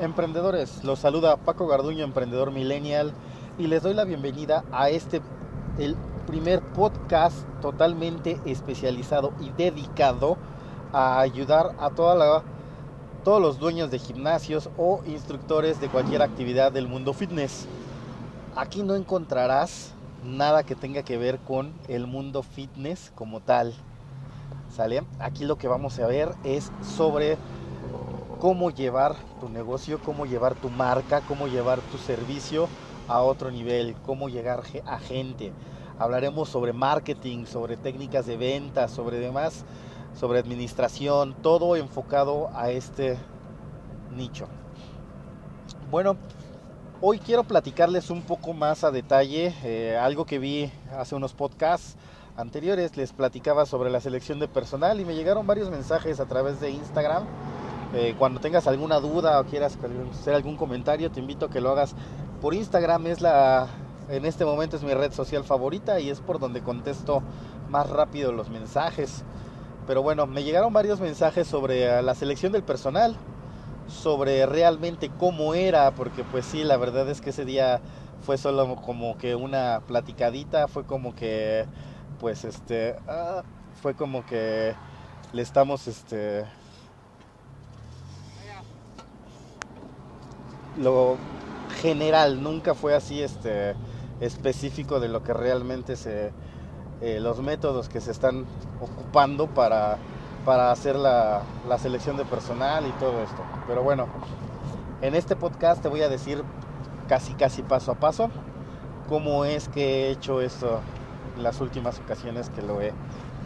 Emprendedores, los saluda Paco Garduño, emprendedor millennial, y les doy la bienvenida a este, el primer podcast totalmente especializado y dedicado a ayudar a toda la, todos los dueños de gimnasios o instructores de cualquier actividad del mundo fitness. Aquí no encontrarás nada que tenga que ver con el mundo fitness como tal. ¿Sale? Aquí lo que vamos a ver es sobre cómo llevar tu negocio, cómo llevar tu marca, cómo llevar tu servicio a otro nivel, cómo llegar a gente. Hablaremos sobre marketing, sobre técnicas de venta, sobre demás, sobre administración, todo enfocado a este nicho. Bueno, hoy quiero platicarles un poco más a detalle eh, algo que vi hace unos podcasts anteriores. Les platicaba sobre la selección de personal y me llegaron varios mensajes a través de Instagram eh, cuando tengas alguna duda o quieras hacer algún comentario, te invito a que lo hagas por Instagram. Es la, en este momento es mi red social favorita y es por donde contesto más rápido los mensajes. Pero bueno, me llegaron varios mensajes sobre eh, la selección del personal, sobre realmente cómo era, porque pues sí, la verdad es que ese día fue solo como que una platicadita, fue como que, pues este, ah, fue como que le estamos, este, lo general, nunca fue así este específico de lo que realmente se eh, los métodos que se están ocupando para, para hacer la, la, selección de personal y todo esto. Pero bueno, en este podcast te voy a decir casi casi paso a paso cómo es que he hecho esto en las últimas ocasiones que lo he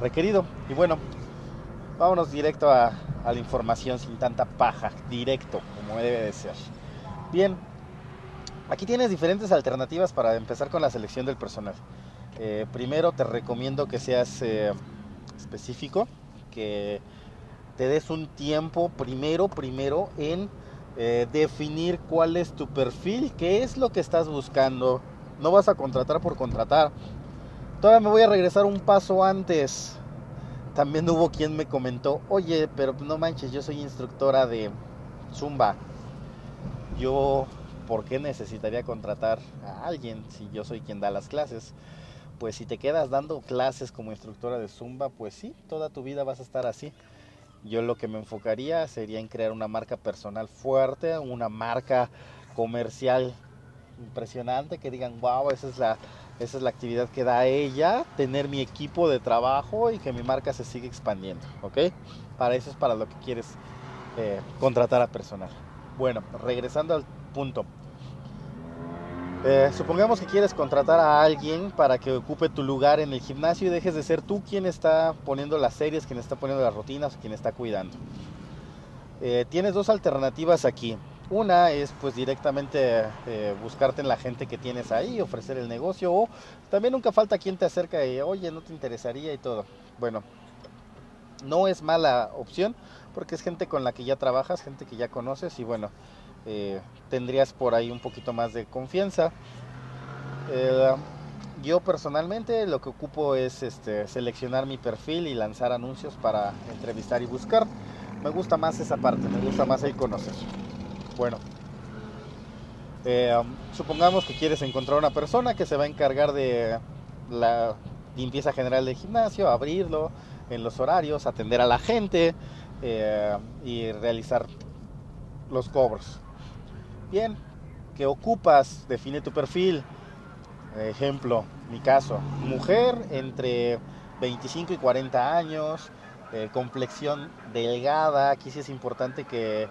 requerido. Y bueno, vámonos directo a, a la información sin tanta paja, directo como debe de ser. Bien, aquí tienes diferentes alternativas para empezar con la selección del personal. Eh, primero te recomiendo que seas eh, específico, que te des un tiempo primero, primero en eh, definir cuál es tu perfil, qué es lo que estás buscando. No vas a contratar por contratar. Todavía me voy a regresar un paso antes. También hubo quien me comentó, oye, pero no manches, yo soy instructora de Zumba yo, ¿por qué necesitaría contratar a alguien si yo soy quien da las clases? Pues si te quedas dando clases como instructora de Zumba, pues sí, toda tu vida vas a estar así. Yo lo que me enfocaría sería en crear una marca personal fuerte, una marca comercial impresionante, que digan, wow, esa es la, esa es la actividad que da ella, tener mi equipo de trabajo y que mi marca se siga expandiendo, ¿ok? Para eso es para lo que quieres eh, contratar a personal. Bueno, regresando al punto. Eh, supongamos que quieres contratar a alguien para que ocupe tu lugar en el gimnasio y dejes de ser tú quien está poniendo las series, quien está poniendo las rutinas, quien está cuidando. Eh, tienes dos alternativas aquí. Una es pues directamente eh, buscarte en la gente que tienes ahí, ofrecer el negocio o también nunca falta quien te acerca y oye, no te interesaría y todo. Bueno, no es mala opción porque es gente con la que ya trabajas, gente que ya conoces y bueno, eh, tendrías por ahí un poquito más de confianza. Eh, yo personalmente lo que ocupo es este, seleccionar mi perfil y lanzar anuncios para entrevistar y buscar. Me gusta más esa parte, me gusta más el conocer. Bueno, eh, supongamos que quieres encontrar una persona que se va a encargar de la limpieza general del gimnasio, abrirlo en los horarios, atender a la gente, eh, y realizar los cobros. Bien, ¿qué ocupas? Define tu perfil. Ejemplo, mi caso, mujer entre 25 y 40 años, eh, complexión delgada, aquí sí es importante que,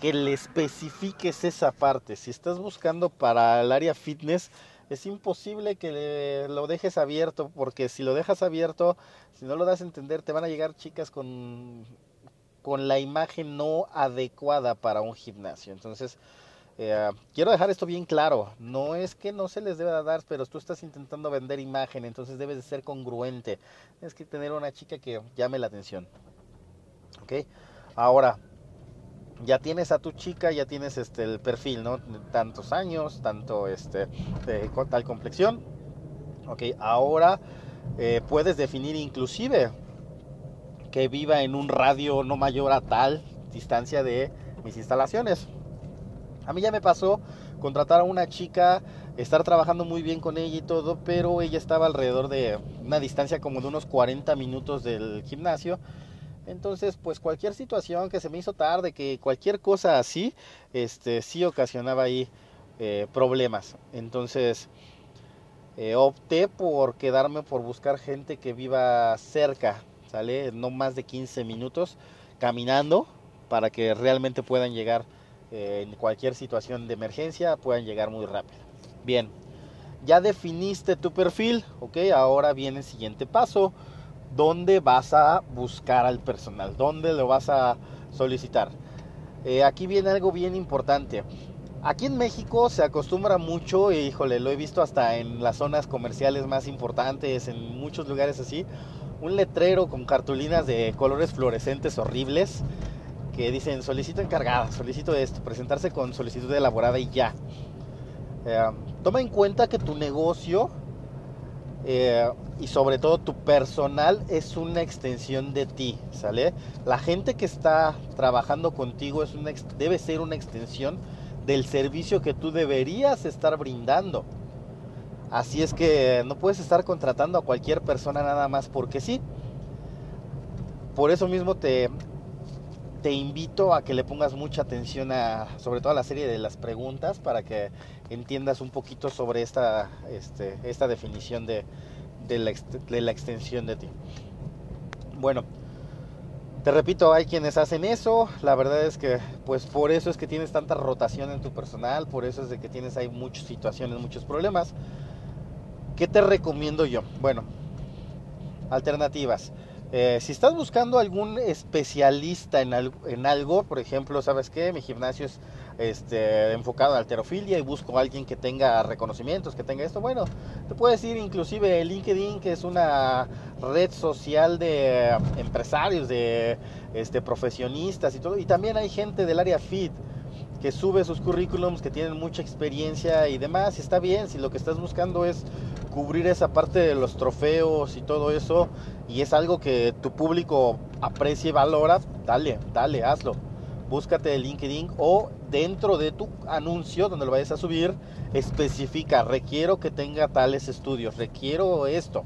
que le especifiques esa parte. Si estás buscando para el área fitness, es imposible que lo dejes abierto, porque si lo dejas abierto, si no lo das a entender, te van a llegar chicas con, con la imagen no adecuada para un gimnasio. Entonces, eh, quiero dejar esto bien claro. No es que no se les deba dar, pero tú estás intentando vender imagen, entonces debes de ser congruente. Tienes que tener una chica que llame la atención. ¿Ok? Ahora, ya tienes a tu chica, ya tienes este el perfil, ¿no? Tantos años, tanto este tal complexión. Ok, ahora eh, puedes definir inclusive que viva en un radio no mayor a tal distancia de mis instalaciones. A mí ya me pasó contratar a una chica, estar trabajando muy bien con ella y todo, pero ella estaba alrededor de una distancia como de unos 40 minutos del gimnasio. Entonces, pues cualquier situación que se me hizo tarde, que cualquier cosa así, este, sí ocasionaba ahí eh, problemas. Entonces, eh, opté por quedarme por buscar gente que viva cerca, ¿sale? No más de 15 minutos caminando para que realmente puedan llegar eh, en cualquier situación de emergencia, puedan llegar muy rápido. Bien, ya definiste tu perfil, ok, ahora viene el siguiente paso, ¿dónde vas a buscar al personal? ¿Dónde lo vas a solicitar? Eh, aquí viene algo bien importante. Aquí en México se acostumbra mucho, y híjole, lo he visto hasta en las zonas comerciales más importantes, en muchos lugares así, un letrero con cartulinas de colores fluorescentes horribles que dicen solicito encargada, solicito esto, presentarse con solicitud elaborada y ya. Eh, toma en cuenta que tu negocio eh, y sobre todo tu personal es una extensión de ti, ¿sale? La gente que está trabajando contigo es debe ser una extensión del servicio que tú deberías estar brindando. Así es que no puedes estar contratando a cualquier persona nada más porque sí. Por eso mismo te, te invito a que le pongas mucha atención a, sobre todo a la serie de las preguntas, para que entiendas un poquito sobre esta, este, esta definición de, de, la, de la extensión de ti. Bueno, te repito, hay quienes hacen eso. La verdad es que, pues por eso es que tienes tanta rotación en tu personal, por eso es de que tienes ahí muchas situaciones, muchos problemas. ¿Qué te recomiendo yo? Bueno, alternativas. Eh, si estás buscando algún especialista en, algo, por ejemplo, ¿sabes qué? Mi gimnasio es este, enfocado en alterofilia y busco a alguien que tenga reconocimientos, que tenga esto. Bueno, te puedes ir inclusive LinkedIn, que es una red social de empresarios, de este, profesionistas y todo. Y también hay gente del área fit que sube sus currículums, que tienen mucha experiencia y demás. Está bien, si lo que estás buscando es cubrir esa parte de los trofeos y todo eso, y es algo que tu público aprecia y valora, dale, dale, hazlo. Búscate el LinkedIn o dentro de tu anuncio donde lo vayas a subir, especifica, requiero que tenga tales estudios, requiero esto.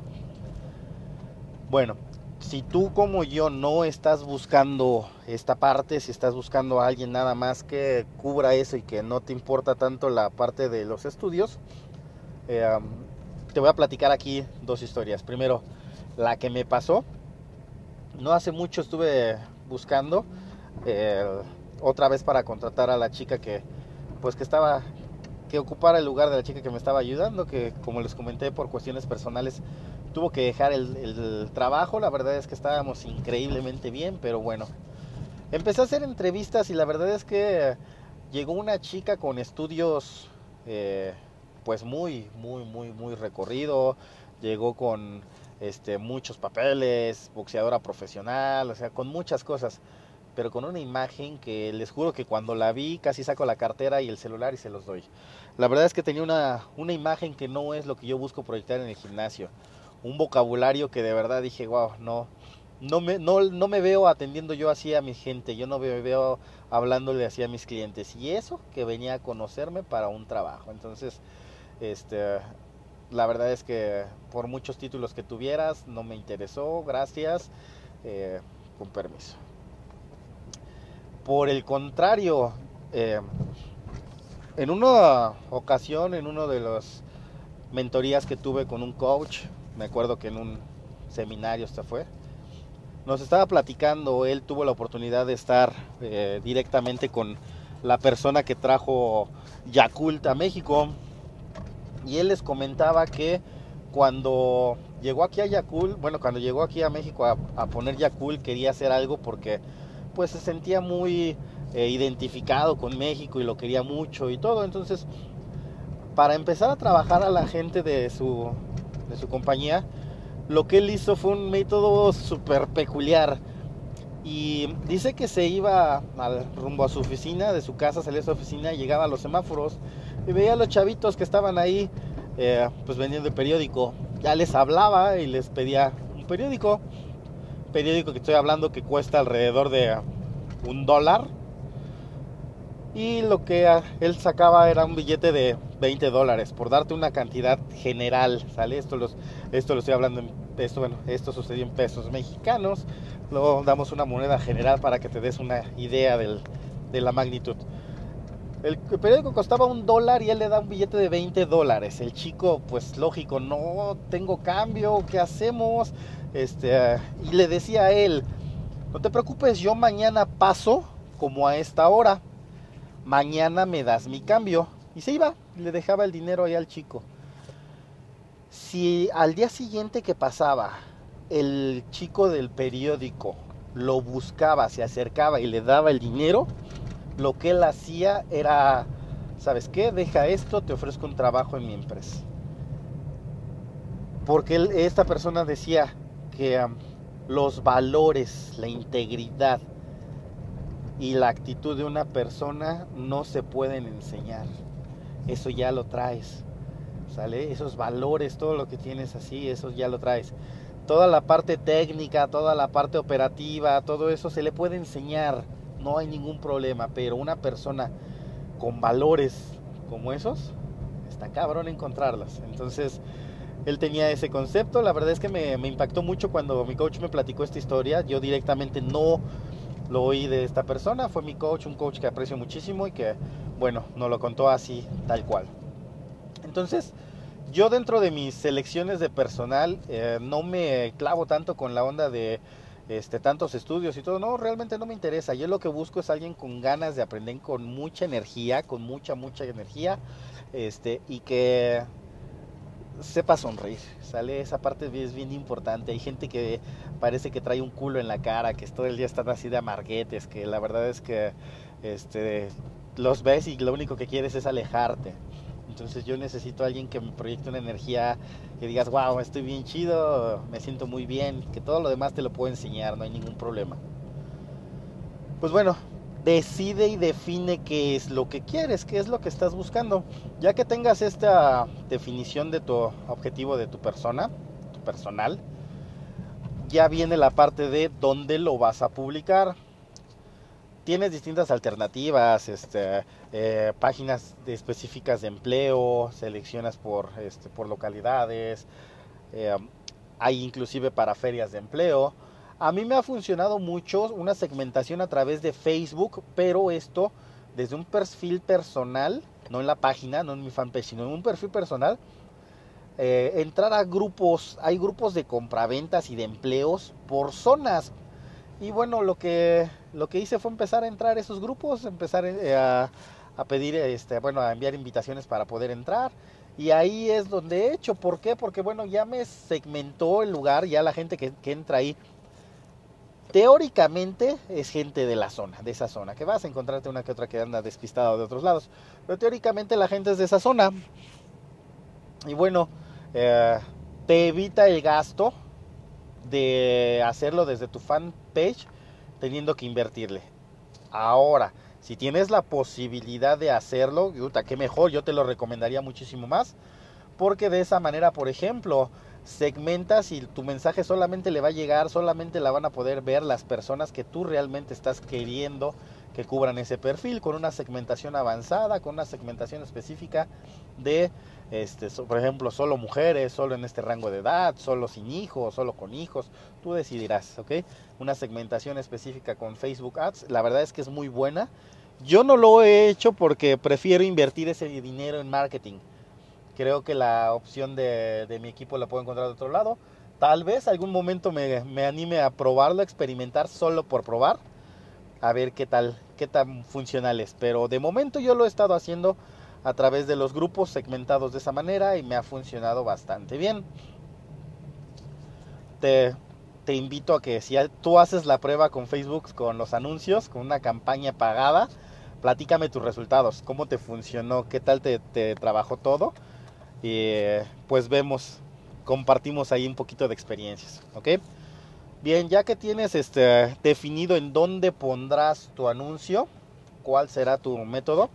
Bueno, si tú como yo no estás buscando esta parte, si estás buscando a alguien nada más que cubra eso y que no te importa tanto la parte de los estudios, eh, te voy a platicar aquí dos historias. Primero, la que me pasó. No hace mucho estuve buscando eh, otra vez para contratar a la chica que, pues que estaba, que ocupara el lugar de la chica que me estaba ayudando, que como les comenté por cuestiones personales tuvo que dejar el, trabajo. La verdad es que estábamos increíblemente bien, pero bueno. Empecé a hacer entrevistas y la verdad es que llegó una chica con estudios eh, pues muy, muy, muy, muy recorrido. Llegó con este, muchos papeles, boxeadora profesional, o sea, con muchas cosas. Pero con una imagen que les juro que cuando la vi casi saco la cartera y el celular y se los doy. La verdad es que tenía una, una imagen que no es lo que yo busco proyectar en el gimnasio. Un vocabulario que de verdad dije, wow, no, no me, no, no me veo atendiendo yo así a mi gente, yo no me veo hablándole así a mis clientes. Y eso que venía a conocerme para un trabajo. Entonces, este, la verdad es que por muchos títulos que tuvieras no me interesó, gracias, eh, con permiso. Por el contrario, eh, en una ocasión, en uno de los mentorías que tuve con un coach, me acuerdo que en un seminario hasta fue, nos estaba platicando, él tuvo la oportunidad de estar eh, directamente con la persona que trajo Yakult a México, y él les comentaba que cuando llegó aquí a Yakul, bueno, cuando llegó aquí a México a, poner Yakul quería hacer algo porque pues se sentía muy eh, identificado con México y lo quería mucho y todo, entonces para empezar a trabajar a la gente de su, de su compañía, lo que él hizo fue un método súper peculiar. Y dice que se iba al, rumbo a su oficina, de su casa salía a su oficina, llegaba a los semáforos y veía a los chavitos que estaban ahí eh, pues vendiendo el periódico. Ya les hablaba y les pedía un periódico. Periódico que estoy hablando que cuesta alrededor de un dólar. y lo que él sacaba era un billete de 20 dólares por darte una cantidad general, ¿sale? Esto, los, esto lo estoy hablando en esto, bueno, esto sucedió en pesos mexicanos, luego damos una moneda general para que te des una idea de la magnitud. El periódico costaba un dólar y él le da un billete de 20 dólares. El chico, pues lógico, no tengo cambio, ¿qué hacemos? Este, y le decía a él, no te preocupes, yo mañana paso como a esta hora mañana me das mi cambio. Y se iba, le dejaba el dinero ahí al chico. Si al día siguiente que pasaba, el chico del periódico lo buscaba, se acercaba y le daba el dinero, lo que él hacía era, ¿sabes qué? Deja esto, te ofrezco un trabajo en mi empresa. Porque esta persona decía que um, los valores, la integridad, y la actitud de una persona no se pueden enseñar. Eso ya lo traes. ¿Sale? Esos valores, todo lo que tienes así, eso ya lo traes. Toda la parte técnica, toda la parte operativa, todo eso se le puede enseñar. No hay ningún problema, pero una persona con valores como esos, está cabrón encontrarlas. Entonces, él tenía ese concepto. La verdad es que me, me impactó mucho cuando mi coach me platicó esta historia. Yo directamente no lo oí de esta persona, fue mi coach, un coach que aprecio muchísimo y que, bueno, nos lo contó así, tal cual. Entonces, yo dentro de mis selecciones de personal eh, no me clavo tanto con la onda de este, tantos estudios y todo, no, realmente no me interesa. Yo lo que busco es alguien con ganas de aprender, con mucha energía, con mucha, mucha energía, este, y que sepa sonreír, ¿sale? Esa parte es bien importante. Hay gente que parece que trae un culo en la cara, que todo el día están así de amarguetes, que la verdad es que este, los ves y lo único que quieres es alejarte. Entonces yo necesito a alguien que me proyecte una energía, que digas, wow, estoy bien chido, me siento muy bien, que todo lo demás te lo puedo enseñar, no hay ningún problema. Pues bueno, decide y define qué es lo que quieres, qué es lo que estás buscando. Ya que tengas esta definición de tu objetivo de tu persona, tu personal, ya viene la parte de dónde lo vas a publicar. Tienes distintas alternativas, este, eh, páginas específicas de empleo, seleccionas por, este, localidades, eh, hay inclusive para ferias de empleo a mí me ha funcionado mucho una segmentación a través de Facebook, pero esto desde un perfil personal, no en la página, no en mi fanpage, sino en un perfil personal. Eh, entrar a grupos, hay grupos de compraventas y de empleos por zonas. Y bueno, lo que, lo que hice fue empezar a entrar a esos grupos, empezar eh, a, pedir, este, bueno, a enviar invitaciones para poder entrar. Y ahí es donde he hecho. ¿Por qué? Porque bueno, ya me segmentó el lugar, ya la gente que, que entra ahí teóricamente es gente de la zona, de esa zona, que vas a encontrarte una que otra que anda despistada de otros lados, pero teóricamente la gente es de esa zona. Y bueno, eh, te evita el gasto de hacerlo desde tu fanpage teniendo que invertirle. Ahora, si tienes la posibilidad de hacerlo, qué mejor, yo te lo recomendaría muchísimo más, porque de esa manera, por ejemplo, segmentas y tu mensaje solamente le va a llegar, solamente la van a poder ver las personas que tú realmente estás queriendo que cubran ese perfil con una segmentación avanzada, con una segmentación específica de, este, por ejemplo, solo mujeres, solo en este rango de edad, solo sin hijos, solo con hijos, tú decidirás, ¿ok? Una segmentación específica con Facebook Ads, la verdad es que es muy buena. Yo no lo he hecho porque prefiero invertir ese dinero en marketing creo que la opción de, mi equipo la puedo encontrar de otro lado. Tal vez algún momento me, me, anime a probarlo, a experimentar solo por probar, a ver qué tal, qué tan funcional es. Pero de momento yo lo he estado haciendo a través de los grupos segmentados de esa manera y me ha funcionado bastante bien. Te, invito a que si tú haces la prueba con Facebook, con los anuncios, con una campaña pagada, platícame tus resultados, cómo te funcionó, qué tal te, te trabajó todo y pues vemos, compartimos ahí un poquito de experiencias, ¿ok? Bien, ya que tienes este, definido en dónde pondrás tu anuncio, cuál será tu método,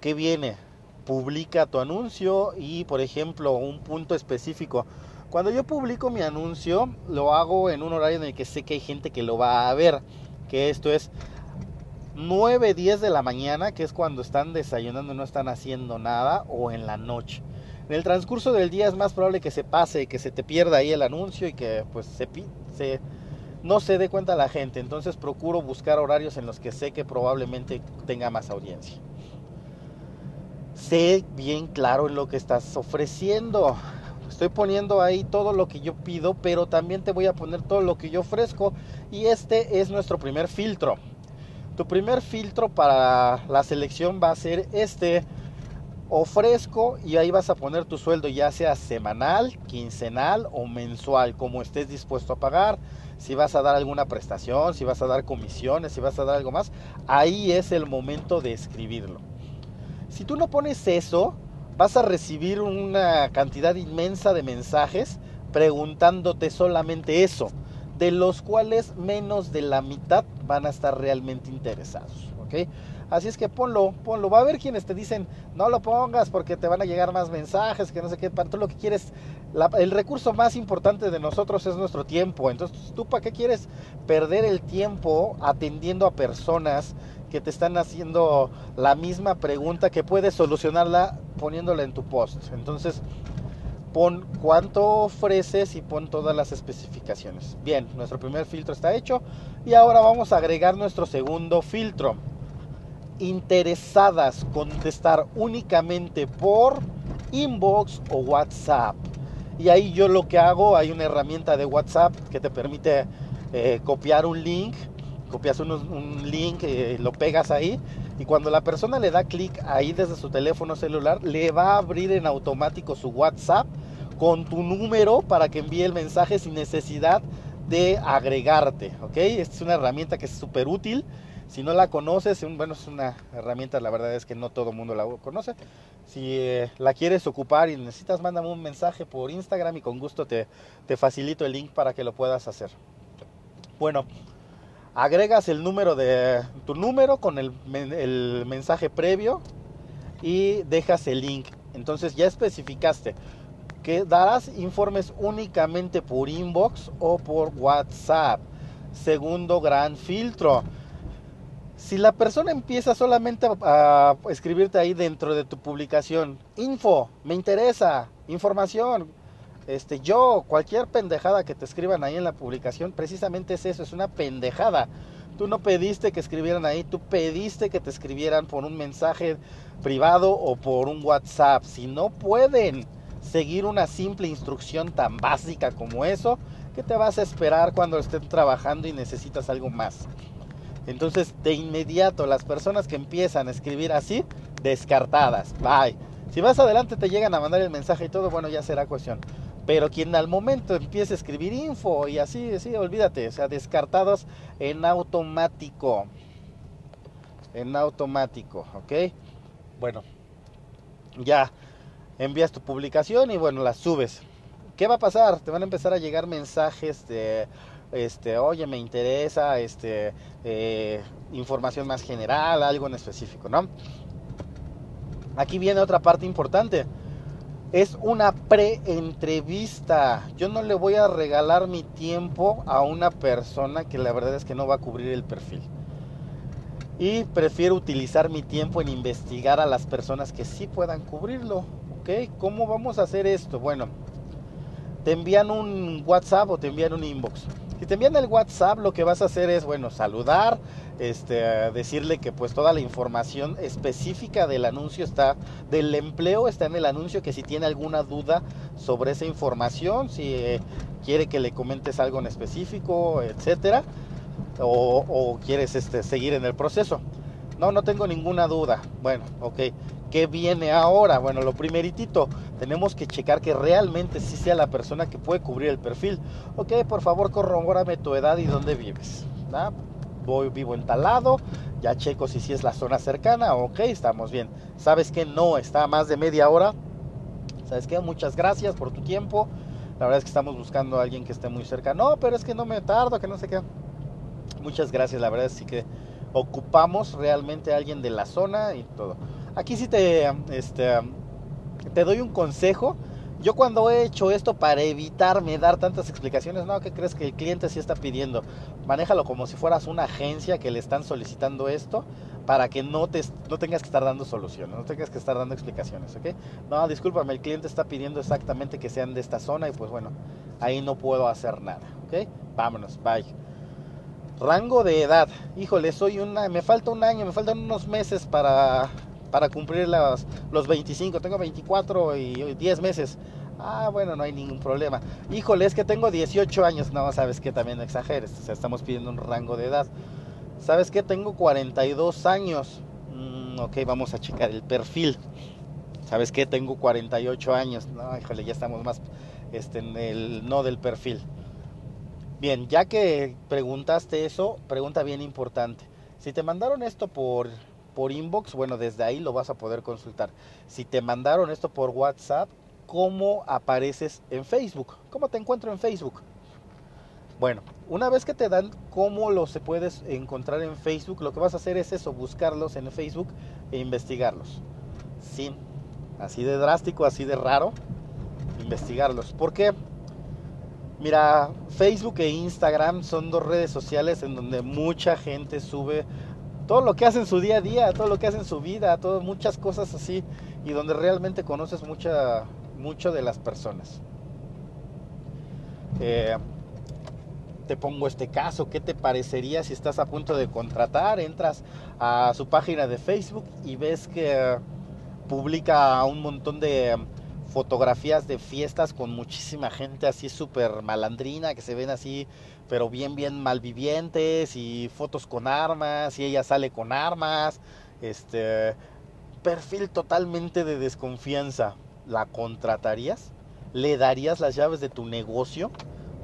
¿qué viene? Publica tu anuncio y, por ejemplo, un punto específico. Cuando yo publico mi anuncio, lo hago en un horario en el que sé que hay gente que lo va a ver, que esto es 9, 10 de la mañana, que es cuando están desayunando y no están haciendo nada, o en la noche. En el transcurso del día es más probable que se pase, que se te pierda ahí el anuncio y que pues se, se no se dé cuenta la gente. Entonces procuro buscar horarios en los que sé que probablemente tenga más audiencia. Sé bien claro en lo que estás ofreciendo. Estoy poniendo ahí todo lo que yo pido, pero también te voy a poner todo lo que yo ofrezco. Y este es nuestro primer filtro. Tu primer filtro para la selección va a ser este. Ofrezco y ahí vas a poner tu sueldo ya sea semanal, quincenal o mensual, como estés dispuesto a pagar si vas a dar alguna prestación, si vas a dar comisiones, si vas a dar algo más, ahí es el momento de escribirlo. Si tú no pones eso, vas a recibir una cantidad inmensa de mensajes preguntándote solamente eso, de los cuales menos de la mitad van a estar realmente interesados, ¿ok? Así es que ponlo, ponlo. Va a haber quienes te dicen, no lo pongas porque te van a llegar más mensajes, que no sé qué. Tú lo que quieres, el recurso más importante de nosotros es nuestro tiempo. Entonces, ¿tú para qué quieres perder el tiempo atendiendo a personas que te están haciendo la misma pregunta que puedes solucionarla poniéndola en tu post? Entonces, pon cuánto ofreces y pon todas las especificaciones. Bien, nuestro primer filtro está hecho y ahora vamos a agregar nuestro segundo filtro interesadas contestar únicamente por inbox o WhatsApp. Y ahí yo lo que hago, hay una herramienta de WhatsApp que te permite eh, copiar un link, copias un, link, eh, lo pegas ahí y cuando la persona le da clic ahí desde su teléfono celular, le va a abrir en automático su WhatsApp con tu número para que envíe el mensaje sin necesidad de agregarte, ¿ok? Esta es una herramienta que es súper útil si no la conoces, bueno, es una herramienta, la verdad es que no todo el mundo la conoce. Si eh, la quieres ocupar y necesitas, mándame un mensaje por Instagram y con gusto te, te facilito el link para que lo puedas hacer. Bueno, agregas el número de tu número con el, el mensaje previo y dejas el link. Entonces ya especificaste que darás informes únicamente por inbox o por WhatsApp. Segundo gran filtro si la persona empieza solamente a, escribirte ahí dentro de tu publicación, info, me interesa, información, este, yo, cualquier pendejada que te escriban ahí en la publicación, precisamente es eso, es una pendejada. Tú no pediste que escribieran ahí, tú pediste que te escribieran por un mensaje privado o por un WhatsApp. Si no pueden seguir una simple instrucción tan básica como eso, ¿qué te vas a esperar cuando estén trabajando y necesitas algo más? Entonces, de inmediato, las personas que empiezan a escribir así, descartadas. Bye. Si más adelante te llegan a mandar el mensaje y todo, bueno, ya será cuestión. Pero quien al momento empiece a escribir info y así, sí, olvídate, o sea, descartados en automático. En automático, ¿ok? Bueno, ya envías tu publicación y bueno, la subes. ¿Qué va a pasar? Te van a empezar a llegar mensajes de este, oye, me interesa, este, eh, información más general, algo en específico, ¿no? Aquí viene otra parte importante. Es una pre-entrevista. Yo no le voy a regalar mi tiempo a una persona que la verdad es que no va a cubrir el perfil. Y prefiero utilizar mi tiempo en investigar a las personas que sí puedan cubrirlo. ¿Ok? ¿Cómo vamos a hacer esto? Bueno, te envían un WhatsApp o te envían un inbox. Si te envían el WhatsApp, lo que vas a hacer es, bueno, saludar, este, decirle que pues toda la información específica del anuncio está, del empleo está en el anuncio, que si tiene alguna duda sobre esa información, si eh, quiere que le comentes algo en específico, etcétera, o, quieres este, seguir en el proceso. No, no tengo ninguna duda. Bueno, ok. ¿Qué viene ahora? Bueno, lo primeritito, tenemos que checar que realmente sí sea la persona que puede cubrir el perfil. Ok, por favor, corrobórame tu edad y dónde vives. Voy, vivo en tal lado, ya checo si sí es la zona cercana, ok, estamos bien. ¿Sabes que no? Está más de media hora. ¿Sabes qué? Muchas gracias por tu tiempo. La verdad es que estamos buscando a alguien que esté muy cerca. No, pero es que no me tardo, que no sé qué. Muchas gracias, la verdad es que ocupamos realmente a alguien de la zona y todo. Aquí sí te, este, te doy un consejo Yo cuando he hecho esto para evitarme dar tantas explicaciones, no, ¿qué crees que el cliente sí está pidiendo? Manéjalo como si fueras una agencia que le están solicitando esto para que no, te, no tengas que estar dando soluciones, no tengas que estar dando explicaciones, ¿ok? No, discúlpame, el cliente está pidiendo exactamente que sean de esta zona y pues bueno, ahí no puedo hacer nada, ¿ok? Vámonos, bye. Rango de edad, híjole, soy una, me falta un año, me faltan unos meses para, para cumplir los, los 25, tengo 24 y 10 meses. Ah, bueno, no hay ningún problema. Híjole, es que tengo 18 años. No, sabes que también exageres. O sea, estamos pidiendo un rango de edad. ¿Sabes qué? Tengo 42 años. Mm, ok, vamos a checar el perfil. ¿Sabes qué? Tengo 48 años. No, híjole, ya estamos más este, en el no del perfil. Bien, ya que preguntaste eso, pregunta bien importante. Si te mandaron esto por, por inbox, bueno, desde ahí lo vas a poder consultar. Si te mandaron esto por WhatsApp, ¿cómo apareces en Facebook? ¿Cómo te encuentro en Facebook? Bueno, una vez que te dan cómo los se puedes encontrar en Facebook, lo que vas a hacer es eso, buscarlos en Facebook e investigarlos. Sí, así de drástico, así de raro, investigarlos. ¿Por qué? Mira, Facebook e Instagram son dos redes sociales en donde mucha gente sube todo lo que hace en su día a día, todo lo que hace en su vida, todo, muchas cosas así, y donde realmente conoces mucha, mucho de las personas. Eh, te pongo este caso, ¿qué te parecería si estás a punto de contratar? Entras a su página de Facebook y ves que publica un montón de fotografías de fiestas con muchísima gente así súper malandrina, que se ven así, pero bien, bien malvivientes, y fotos con armas, y ella sale con armas, este perfil totalmente de desconfianza. ¿La contratarías? ¿Le darías las llaves de tu negocio?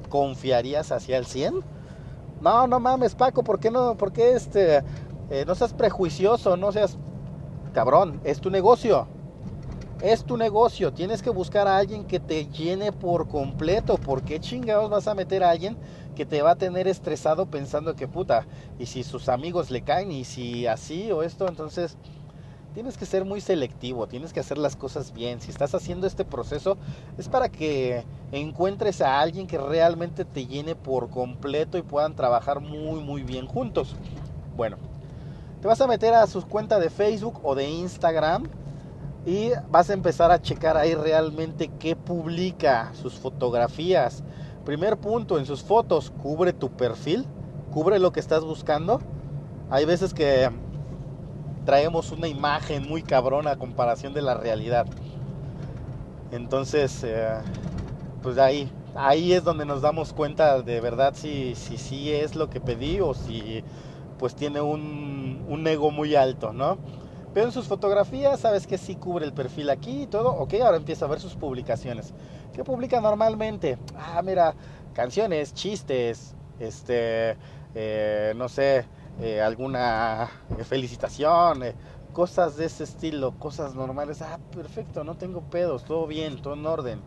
¿Confiarías hacia el 100? No, no mames, Paco, ¿por qué no? ¿Por qué este, eh, no seas prejuicioso? No seas cabrón, es tu negocio es tu negocio, tienes que buscar a alguien que te llene por completo. ¿Por qué chingados vas a meter a alguien que te va a tener estresado pensando que puta, y si sus amigos le caen, y si así o esto, entonces tienes que ser muy selectivo, tienes que hacer las cosas bien. Si estás haciendo este proceso es para que encuentres a alguien que realmente te llene por completo y puedan trabajar muy muy bien juntos. Bueno, te vas a meter a su cuenta de Facebook o de Instagram y vas a empezar a checar ahí realmente qué publica sus fotografías. Primer punto, en sus fotos, cubre tu perfil, cubre lo que estás buscando. Hay veces que traemos una imagen muy cabrona a comparación de la realidad. Entonces, eh, pues ahí, ahí es donde nos damos cuenta de verdad si sí si, es lo que pedí o si pues tiene un, un ego muy alto, ¿no? En sus fotografías sabes que sí cubre el perfil aquí y todo. Ok, ahora empieza a ver sus publicaciones. ¿Qué publica normalmente? Ah, mira, canciones, chistes, este, eh, no sé, eh, alguna felicitación, eh, cosas de ese estilo, cosas normales. Ah, perfecto, no tengo pedos, todo bien, todo en orden.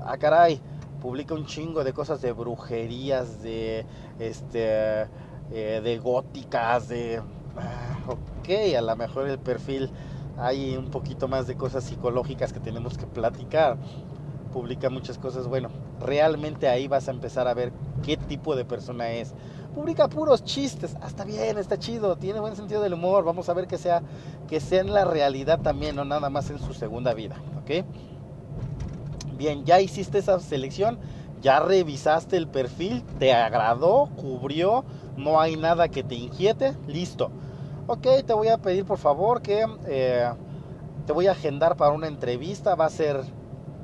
Ah, caray, publica un chingo de cosas de brujerías, de, este, de góticas, de Ah, ok, a lo mejor el perfil hay un poquito más de cosas psicológicas que tenemos que platicar. Publica muchas cosas, bueno, realmente ahí vas a empezar a ver qué tipo de persona es. Publica puros chistes, hasta ah, bien, está chido, tiene buen sentido del humor, vamos a ver que sea, que sea en la realidad también, no nada más en su segunda vida, ¿ok? Bien, ya hiciste esa selección, ya revisaste el perfil, te agradó, cubrió, no hay nada que te inquiete, listo. Ok, te voy a pedir por favor que eh, te voy a agendar para una entrevista, va a ser,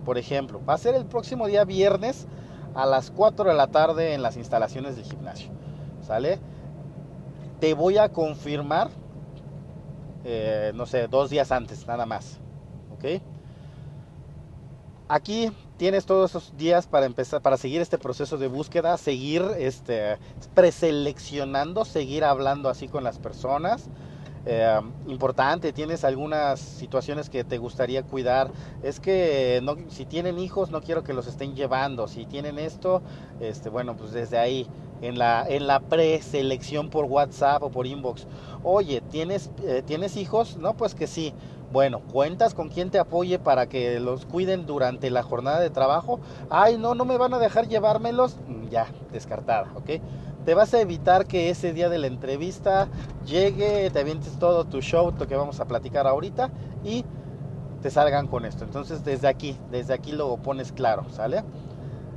por ejemplo, va a ser el próximo día viernes a las 4 de la tarde en las instalaciones del gimnasio, ¿sale? Te voy a confirmar, eh, no sé, dos días antes, nada más, ¿ok? Aquí tienes todos esos días para empezar, para seguir este proceso de búsqueda, seguir este, preseleccionando, seguir hablando así con las personas. Eh, importante, tienes algunas situaciones que te gustaría cuidar. Es que si tienen hijos, no quiero que los estén llevando. Si tienen esto, este, bueno, pues desde ahí en la, en la preselección por WhatsApp o por inbox. Oye, ¿tienes, eh, ¿tienes hijos? No, pues que sí. Bueno, ¿cuentas con quien te apoye para que los cuiden durante la jornada de trabajo? Ay, no, no me van a dejar llevármelos. Mm, ya, descartada, ¿ok? Te vas a evitar que ese día de la entrevista llegue, te avientes todo tu show, lo que vamos a platicar ahorita y te salgan con esto. Entonces, desde aquí, desde aquí lo pones claro, ¿sale?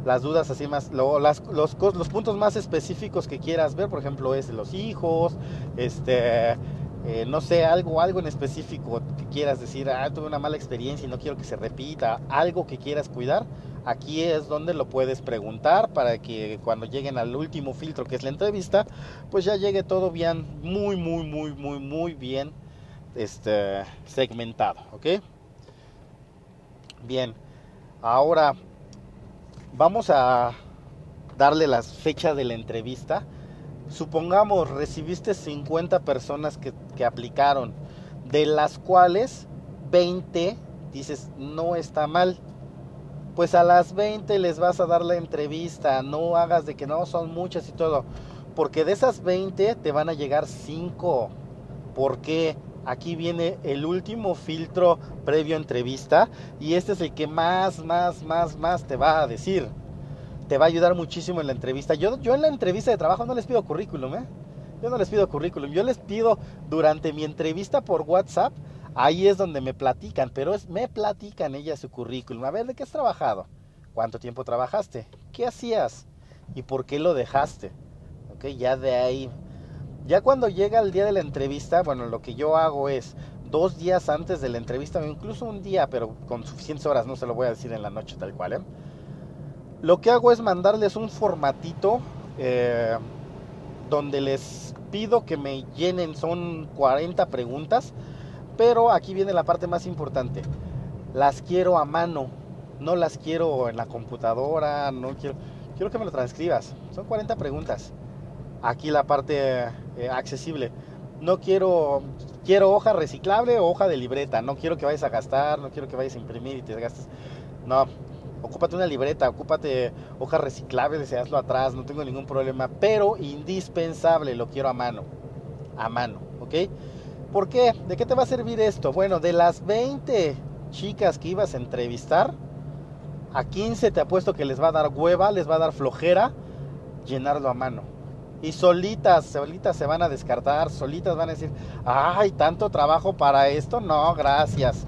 Las dudas así más, los, puntos más específicos que quieras ver, por ejemplo, es los hijos, este eh, no sé, algo, algo en específico quieras decir, ah, tuve una mala experiencia y no quiero que se repita, algo que quieras cuidar, aquí es donde lo puedes preguntar para que cuando lleguen al último filtro que es la entrevista, pues ya llegue todo bien, muy, muy, muy, muy, muy bien este, segmentado, ¿ok? Bien, ahora vamos a darle las fechas de la entrevista supongamos recibiste 50 personas que, aplicaron, de las cuales 20 dices no está mal. Pues a las 20 les vas a dar la entrevista, no hagas de que no son muchas y todo, porque de esas 20 te van a llegar 5. Porque aquí viene el último filtro previo a entrevista y este es el que más, más, más, más te va a decir te va a ayudar muchísimo en la entrevista. Yo, yo en la entrevista de trabajo no les pido currículum, ¿eh? Yo no les pido currículum, yo les pido durante mi entrevista por WhatsApp, ahí es donde me platican, pero es, me platican ellas su currículum. A ver, ¿de qué has trabajado? ¿Cuánto tiempo trabajaste? ¿Qué hacías? ¿Y por qué lo dejaste? Ok, ya de ahí. Ya cuando llega el día de la entrevista, bueno, lo que yo hago es dos días antes de la entrevista, incluso un día, pero con suficientes horas, no se lo voy a decir en la noche tal cual, ¿eh? Lo que hago es mandarles un formatito eh, donde les pido que me llenen, son 40 preguntas, pero aquí viene la parte más importante. Las quiero a mano, no las quiero en la computadora, no quiero, quiero que me lo transcribas. Son 40 preguntas. Aquí la parte eh, accesible. No quiero, quiero hoja reciclable o hoja de libreta. No quiero que vayas a gastar, no quiero que vayas a imprimir y te gastes. No, ocúpate una libreta, ocúpate hojas reciclables, hazlo atrás, no tengo ningún problema, pero indispensable, lo quiero a mano, a mano, ¿ok? ¿Por qué? ¿De qué te va a servir esto? Bueno, de las 20 chicas que ibas a entrevistar, a 15 te apuesto que les va a dar hueva, les va a dar flojera llenarlo a mano. Y solitas, solitas se van a descartar, solitas van a decir, ay, tanto trabajo para esto, no, gracias.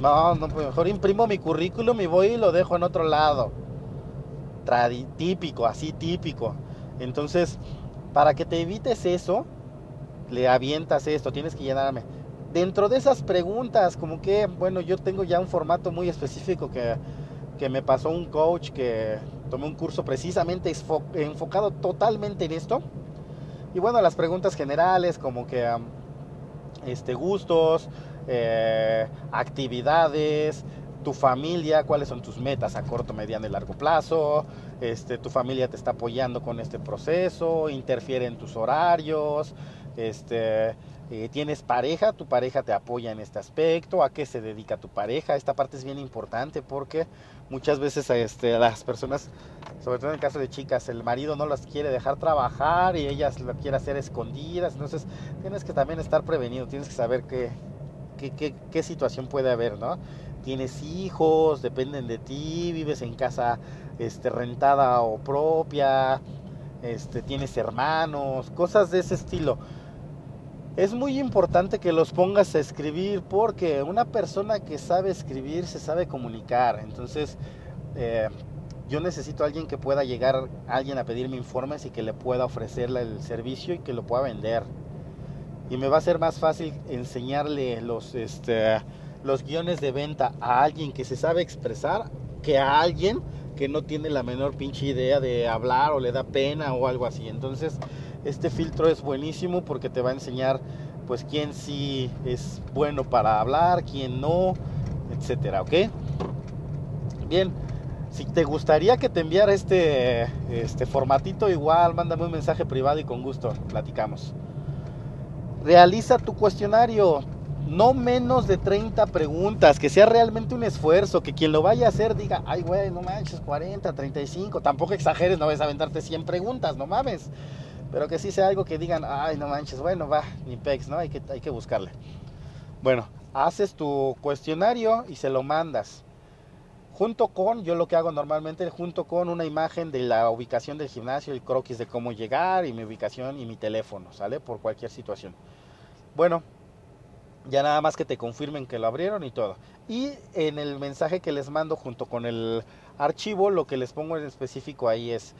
No, no, mejor imprimo mi currículum y voy y lo dejo en otro lado. típico, así típico. Entonces, para que te evites eso, le avientas esto, tienes que llenarme. Dentro de esas preguntas, como que, bueno, yo tengo ya un formato muy específico que, que me pasó un coach que tomé un curso precisamente enfocado totalmente en esto. Y bueno, las preguntas generales como que este gustos, eh, actividades, tu familia, cuáles son tus metas a corto, mediano y largo plazo, este, tu familia te está apoyando con este proceso, interfiere en tus horarios, este, eh, tienes pareja, tu pareja te apoya en este aspecto, a qué se dedica tu pareja, esta parte es bien importante porque muchas veces este, las personas, sobre todo en el caso de chicas, el marido no las quiere dejar trabajar y ellas lo quieren hacer escondidas, entonces tienes que también estar prevenido, tienes que saber qué, situación puede haber, ¿no? Tienes hijos, dependen de ti, vives en casa este, rentada o propia, este, tienes hermanos, cosas de ese estilo. Es muy importante que los pongas a escribir porque una persona que sabe escribir se sabe comunicar. Entonces, eh, yo necesito a alguien que pueda llegar, alguien a pedirme informes y que le pueda ofrecerle el servicio y que lo pueda vender y me va a ser más fácil enseñarle los, este, los guiones de venta a alguien que se sabe expresar que a alguien que no tiene la menor pinche idea de hablar o le da pena o algo así. Entonces, este filtro es buenísimo porque te va a enseñar pues quién sí es bueno para hablar, quién no, etcétera, ¿ok? Bien, si te gustaría que te enviara este, este formatito, igual mándame un mensaje privado y con gusto platicamos realiza tu cuestionario. no menos de 30 preguntas, que sea realmente un esfuerzo, que quien lo vaya a hacer diga, ay, güey, no manches, 40, 35, tampoco exageres, no vas a aventarte 100 preguntas, no mames. Pero que sí sea algo que digan, ay, no manches, bueno, va, ni pex, ¿no? Hay que, hay que buscarle. Bueno, haces tu cuestionario y se lo mandas. Junto con, yo lo que hago normalmente, junto con una imagen de la ubicación del gimnasio, el croquis de cómo llegar y mi ubicación y mi teléfono, ¿sale? Por cualquier situación. Bueno, ya nada más que te confirmen que lo abrieron y todo. Y en el mensaje que les mando junto con el archivo, lo que les pongo en específico ahí es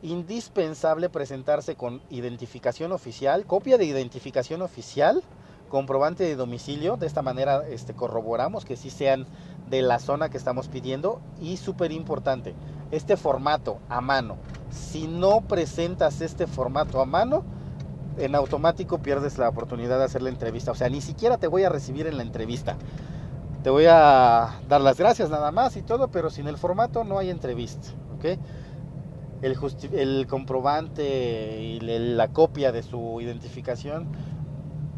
indispensable presentarse con identificación oficial, copia de identificación oficial, comprobante de domicilio, de esta manera este, corroboramos que sí sean de la zona que estamos pidiendo y súper importante, este formato a mano. Si no presentas este formato a mano, en automático pierdes la oportunidad de hacer la entrevista. O sea, ni siquiera te voy a recibir en la entrevista. Te voy a dar las gracias nada más y todo, pero sin el formato no hay entrevista. El, comprobante y la copia de su identificación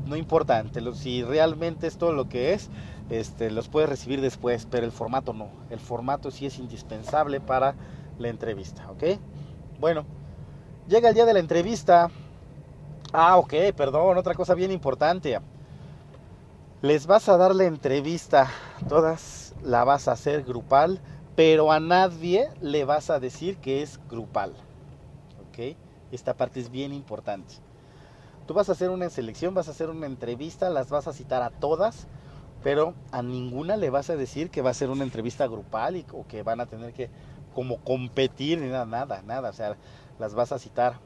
no importa. Si realmente es todo lo que es, este, los puedes recibir después, pero el formato no. El formato sí es indispensable para la entrevista. Bueno, llega el día de la entrevista Ah, ok, perdón, otra cosa bien importante. Les vas a dar la entrevista, todas la vas a hacer grupal, pero a nadie le vas a decir que es grupal. ¿Ok? Esta parte es bien importante. Tú vas a hacer una selección, vas a hacer una entrevista, las vas a citar a todas, pero a ninguna le vas a decir que va a ser una entrevista grupal y, o que van a tener que como competir nada, nada, nada. O sea, las vas a citar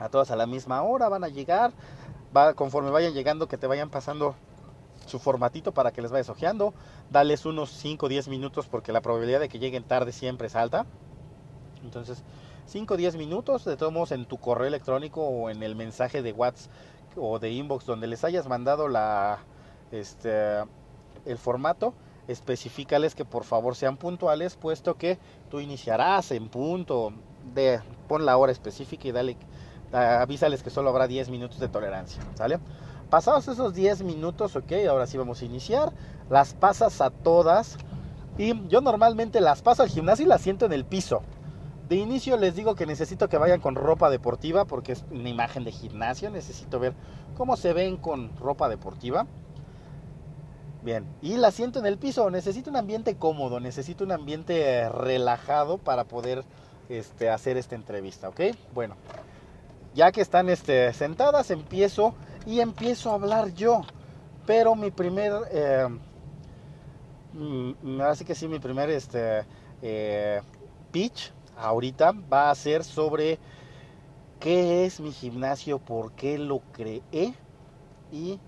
a todas a la misma hora, van a llegar, va, conforme vayan llegando que te vayan pasando su formatito para que les vayas ojeando, dales unos 5 o 10 minutos porque la probabilidad de que lleguen tarde siempre es alta. Entonces, 5 o 10 minutos, de todos modos en tu correo electrónico o en el mensaje de WhatsApp o de inbox donde les hayas mandado la este el formato, especificales que por favor sean puntuales, puesto que tú iniciarás en punto de pon la hora específica y dale avísales que solo habrá 10 minutos de tolerancia, ¿sale? Pasados esos 10 minutos, ok, ahora sí vamos a iniciar. Las pasas a todas. Y yo normalmente las paso al gimnasio y las siento en el piso. De inicio les digo que necesito que vayan con ropa deportiva porque es una imagen de gimnasio. Necesito ver cómo se ven con ropa deportiva. Bien, y las siento en el piso. Necesito un ambiente cómodo, necesito un ambiente relajado para poder este, hacer esta entrevista, ¿ok? Bueno, ya que están este, sentadas, empiezo y empiezo a hablar yo. Pero mi primer, eh, mm, así que sí, mi primer este, eh, pitch ahorita va a ser sobre qué es mi gimnasio, por qué lo creé y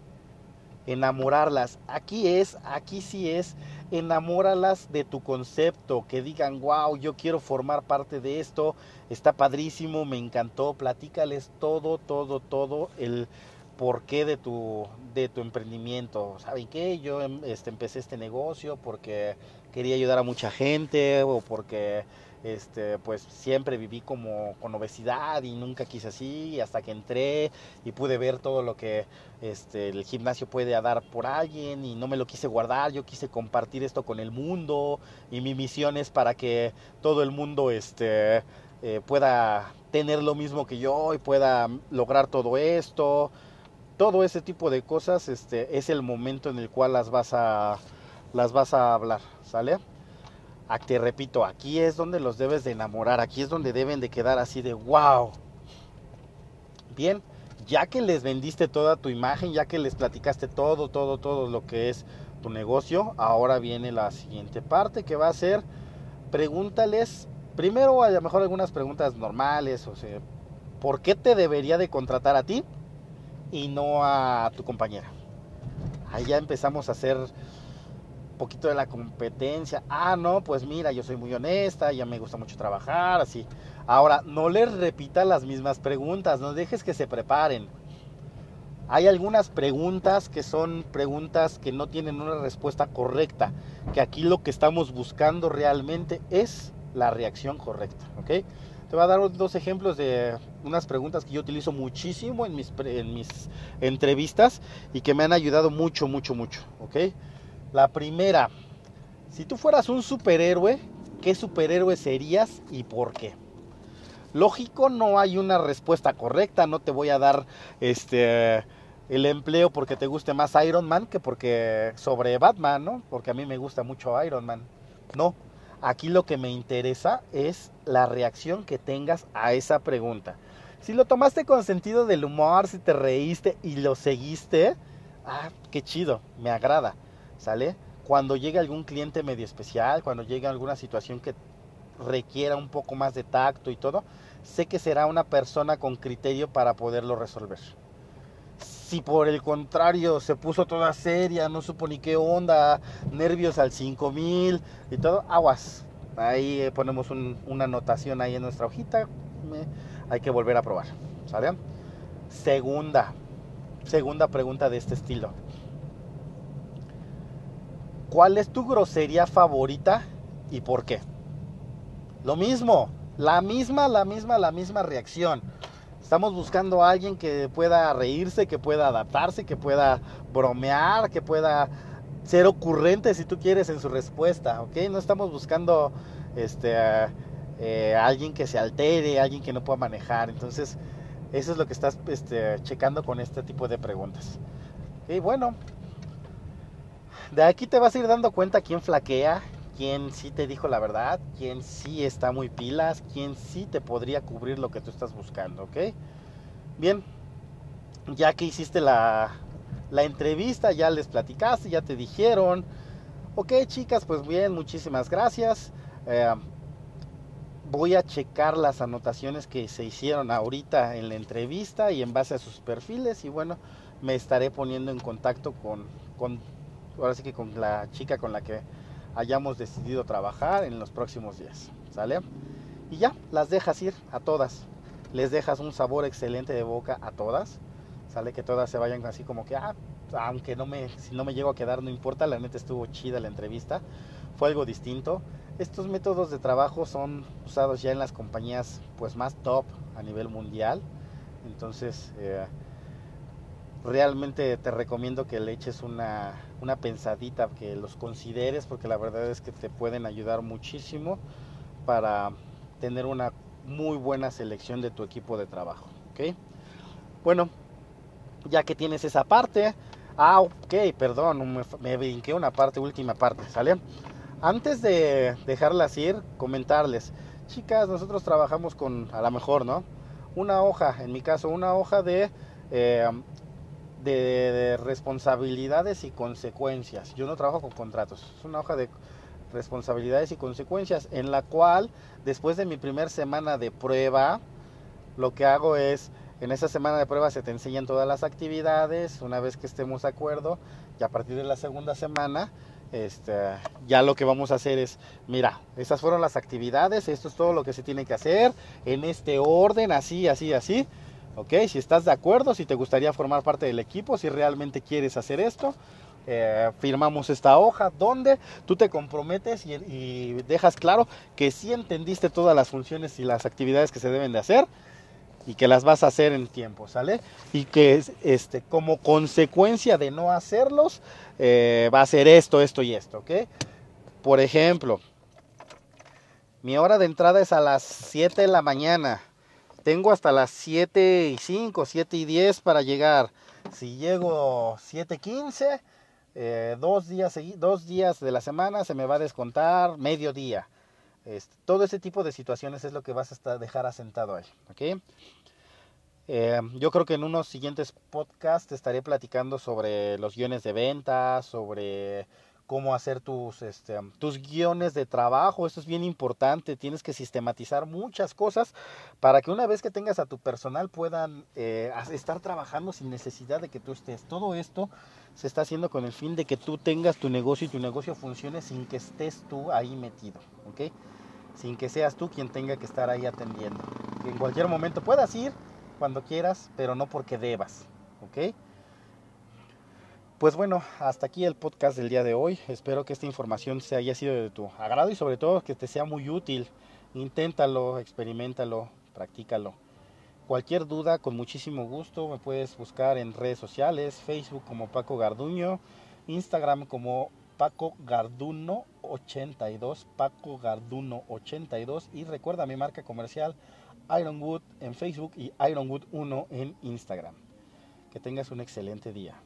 enamorarlas. Aquí es, aquí sí es, enamóralas de tu concepto, que digan, wow, yo quiero formar parte de esto, está padrísimo, me encantó, platícales todo, todo, todo el porqué de tu, de tu emprendimiento. ¿Saben qué? Yo em, este, empecé este negocio porque quería ayudar a mucha gente o porque este, pues siempre viví como con obesidad y nunca quise así, hasta que entré y pude ver todo lo que este, el gimnasio puede dar por alguien y no me lo quise guardar, yo quise compartir esto con el mundo y mi misión es para que todo el mundo este, eh, pueda tener lo mismo que yo y pueda lograr todo esto. Todo ese tipo de cosas este, es el momento en el cual las vas a, las vas a hablar, ¿sale? Te repito, aquí es donde los debes de enamorar, aquí es donde deben de quedar así de wow. Bien, ya que les vendiste toda tu imagen, ya que les platicaste todo, todo, todo lo que es tu negocio, ahora viene la siguiente parte que va a ser pregúntales, primero a lo mejor algunas preguntas normales, o sea, ¿por qué te debería de contratar a ti y no a tu compañera? Ahí ya empezamos a hacer poquito de la competencia. Ah, no, pues mira, yo soy muy honesta, ya me gusta mucho trabajar, así. Ahora, no les repita las mismas preguntas, no dejes que se preparen. Hay algunas preguntas que son preguntas que no tienen una respuesta correcta, que aquí lo que estamos buscando realmente es la reacción correcta, ¿ok? Te voy a dar dos ejemplos de unas preguntas que yo utilizo muchísimo en mis, en mis entrevistas y que me han ayudado mucho, mucho, mucho. ¿Ok? La primera, si tú fueras un superhéroe, ¿qué superhéroe serías y por qué? Lógico, no hay una respuesta correcta, no te voy a dar este el empleo porque te guste más Iron Man que porque sobre Batman, ¿no? Porque a mí me gusta mucho Iron Man. No, aquí lo que me interesa es la reacción que tengas a esa pregunta. Si lo tomaste con sentido del humor, si te reíste y lo seguiste, ah, qué chido, me agrada. ¿Sale? Cuando llegue algún cliente medio especial, cuando llegue alguna situación que requiera un poco más de tacto y todo, sé que será una persona con criterio para poderlo resolver. Si por el contrario se puso toda seria, no supo ni qué onda, nervios al 5000 y todo, aguas. Ahí eh, ponemos una anotación ahí en nuestra hojita. hay que volver a probar. ¿Sale? Segunda, segunda pregunta de este estilo. ¿Cuál es tu grosería favorita y por qué? Lo mismo, la misma, la misma, la misma reacción. Estamos buscando a alguien que pueda reírse, que pueda adaptarse, que pueda bromear, que pueda ser ocurrente si tú quieres en su respuesta, ¿ok? No estamos buscando este, eh, alguien que se altere, alguien que no pueda manejar. Entonces, eso es lo que estás este, checando con este tipo de preguntas. Y bueno, de aquí te vas a ir dando cuenta quién flaquea, quién sí te dijo la verdad, quién sí está muy pilas, quién sí te podría cubrir lo que tú estás buscando, ¿ok? Bien, ya que hiciste la, la entrevista, ya les platicaste, ya te dijeron, ok chicas, pues bien, muchísimas gracias. Eh, voy a checar las anotaciones que se hicieron ahorita en la entrevista y en base a sus perfiles y bueno, me estaré poniendo en contacto con, con ahora sí que con la chica con la que hayamos decidido trabajar en los próximos días. ¿Sale? Y ya, las dejas ir a todas. Les dejas un sabor excelente de boca a todas. Sale que todas se vayan así como que, ah, aunque no me, si no me llego a quedar, no importa, la neta estuvo chida la entrevista. Fue algo distinto. Estos métodos de trabajo son usados ya en las compañías pues más top a nivel mundial. Entonces, eh, realmente te recomiendo que le eches una, una pensadita, que los consideres, porque la verdad es que te pueden ayudar muchísimo para tener una muy buena selección de tu equipo de trabajo. ¿ok? Bueno, ya que tienes esa parte, ah, ok, perdón, me, me brinqué una parte, última parte, ¿sale? Antes de dejarlas ir, comentarles, chicas, nosotros trabajamos con, a lo mejor, ¿no? Una hoja, en mi caso, una hoja de eh, de, responsabilidades y consecuencias. Yo no trabajo con contratos, es una hoja de responsabilidades y consecuencias en la cual después de mi primer semana de prueba, lo que hago es, en esa semana de prueba se te enseñan todas las actividades, una vez que estemos de acuerdo, y a partir de la segunda semana, este, ya lo que vamos a hacer es, mira, esas fueron las actividades, esto es todo lo que se tiene que hacer, en este orden, así, así, así, ¿ok? Si estás de acuerdo, si te gustaría formar parte del equipo, si realmente quieres hacer esto, eh, firmamos esta hoja donde tú te comprometes y, dejas claro que sí entendiste todas las funciones y las actividades que se deben de hacer y que las vas a hacer en tiempo, ¿sale? Y que este, como consecuencia de no hacerlos, eh, va a ser esto, esto y esto, ¿ok? Por ejemplo, mi hora de entrada es a las 7 de la mañana tengo hasta las 7 y 5, 7 y 10 para llegar. Si llego 7 y 15, eh, dos, días, dos días de la semana se me va a descontar medio día. Todo ese tipo de situaciones es lo que vas a dejar asentado ahí. ¿okay? Eh, yo creo que en unos siguientes podcasts estaré platicando sobre los guiones de venta, sobre cómo hacer tus, este, tus guiones de trabajo. Esto es bien importante. Tienes que sistematizar muchas cosas para que una vez que tengas a tu personal puedan eh, estar trabajando sin necesidad de que tú estés. Todo esto se está haciendo con el fin de que tú tengas tu negocio y tu negocio funcione sin que estés tú ahí metido. ¿ok? Sin que seas tú quien tenga que estar ahí atendiendo. Que en cualquier momento puedas ir cuando quieras, pero no porque debas. ¿ok? Pues bueno, hasta aquí el podcast del día de hoy. Espero que esta información se haya sido de tu agrado y sobre todo que te sea muy útil Inténtalo, experimentalo, practícalo. Cualquier duda, con muchísimo gusto, me puedes buscar en redes sociales, Facebook como Paco Garduño, Instagram como Paco Garduno 82, Paco Garduno 82 y recuerda mi marca comercial Ironwood en Facebook y Ironwood 1 en Instagram. Que tengas un excelente día.